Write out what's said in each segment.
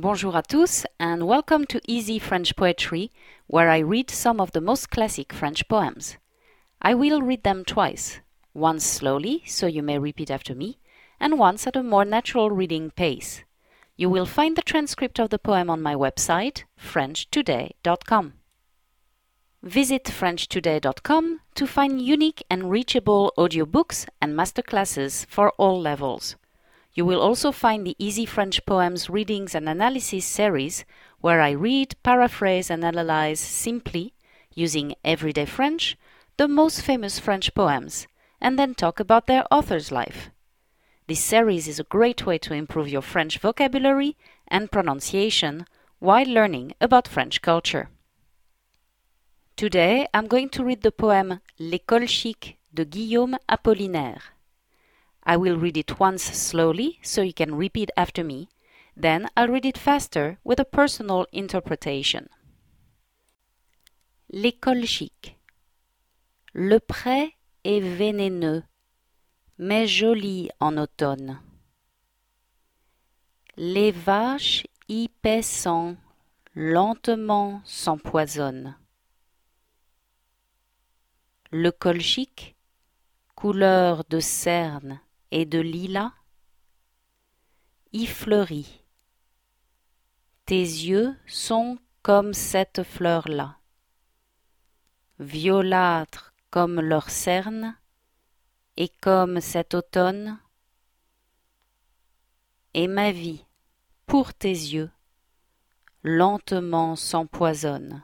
Bonjour à tous and welcome to Easy French Poetry, where I read some of the most classic French poems. I will read them twice, once slowly, so you may repeat after me, and once at a more natural reading pace. You will find the transcript of the poem on my website, FrenchToday.com. Visit FrenchToday.com to find unique and reachable audiobooks and masterclasses for all levels. You will also find the Easy French Poems Readings and Analysis series, where I read, paraphrase, and analyze simply, using everyday French, the most famous French poems, and then talk about their author's life. This series is a great way to improve your French vocabulary and pronunciation while learning about French culture. Today I'm going to read the poem L'école chic de Guillaume Apollinaire. I will read it once slowly so you can repeat after me, then I'll read it faster with a personal interpretation. L'école chic. Le prêt est vénéneux mais joli en automne. Les vaches y paissant lentement s'empoisonnent. Le colchique, couleur de cerne et de lilas, y fleurit. Tes yeux sont comme cette fleur-là, violâtres comme leur cerne, et comme cet automne, et ma vie, pour tes yeux, lentement s'empoisonne.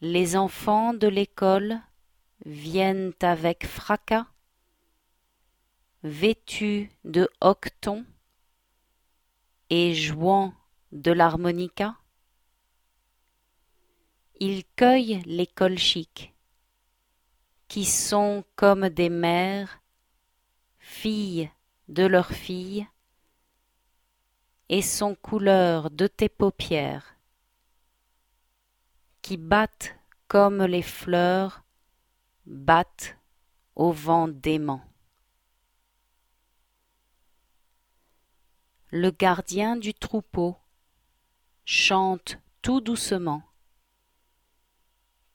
Les enfants de l'école viennent avec fracas, vêtus de hoquetons et jouant de l'harmonica. Ils cueillent l'école chic qui sont comme des mères, filles de leurs filles, et sont couleur de tes paupières, qui battent comme les fleurs battent au vent dément. Le gardien du troupeau chante tout doucement,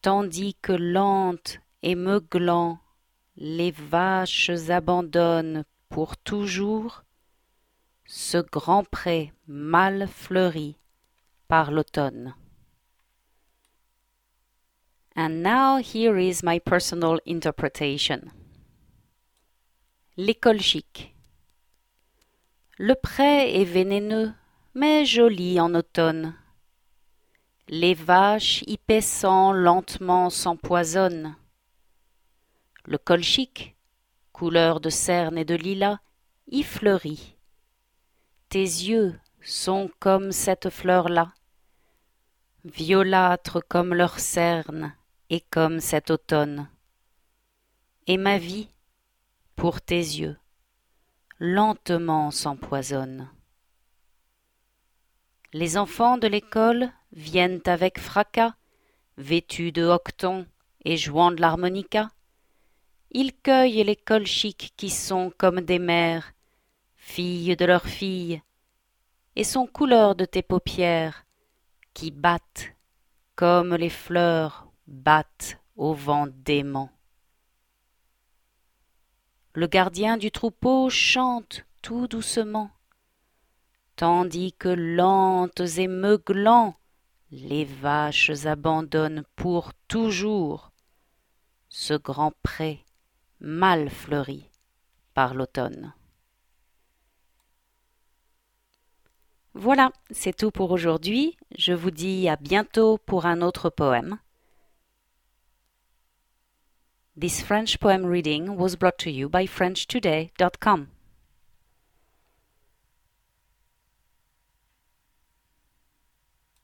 tandis que lente et meuglant, les vaches abandonnent pour toujours ce grand pré mal fleuri par l'automne. And now here is my personal interpretation. L'école chic. Le pré est vénéneux, mais joli en automne. Les vaches y paissant lentement s'empoisonnent. Le colchique, couleur de cerne et de lilas, y fleurit. Tes yeux sont comme cette fleur-là, violâtres comme leur cerne et comme cet automne. Et ma vie, pour tes yeux, lentement s'empoisonne. Les enfants de l'école viennent avec fracas, vêtus de hoquetons et jouant de l'harmonica. Ils cueillent les colchiques qui sont comme des mères, filles de leurs filles, et sont couleur de tes paupières, qui battent comme les fleurs battent au vent dément. Le gardien du troupeau chante tout doucement, tandis que lentes et meuglants les vaches abandonnent pour toujours ce grand pré mal fleuri par l'automne. Voilà, c'est tout pour aujourd'hui. Je vous dis à bientôt pour un autre poème. This French poem reading was brought to you by FrenchToday.com.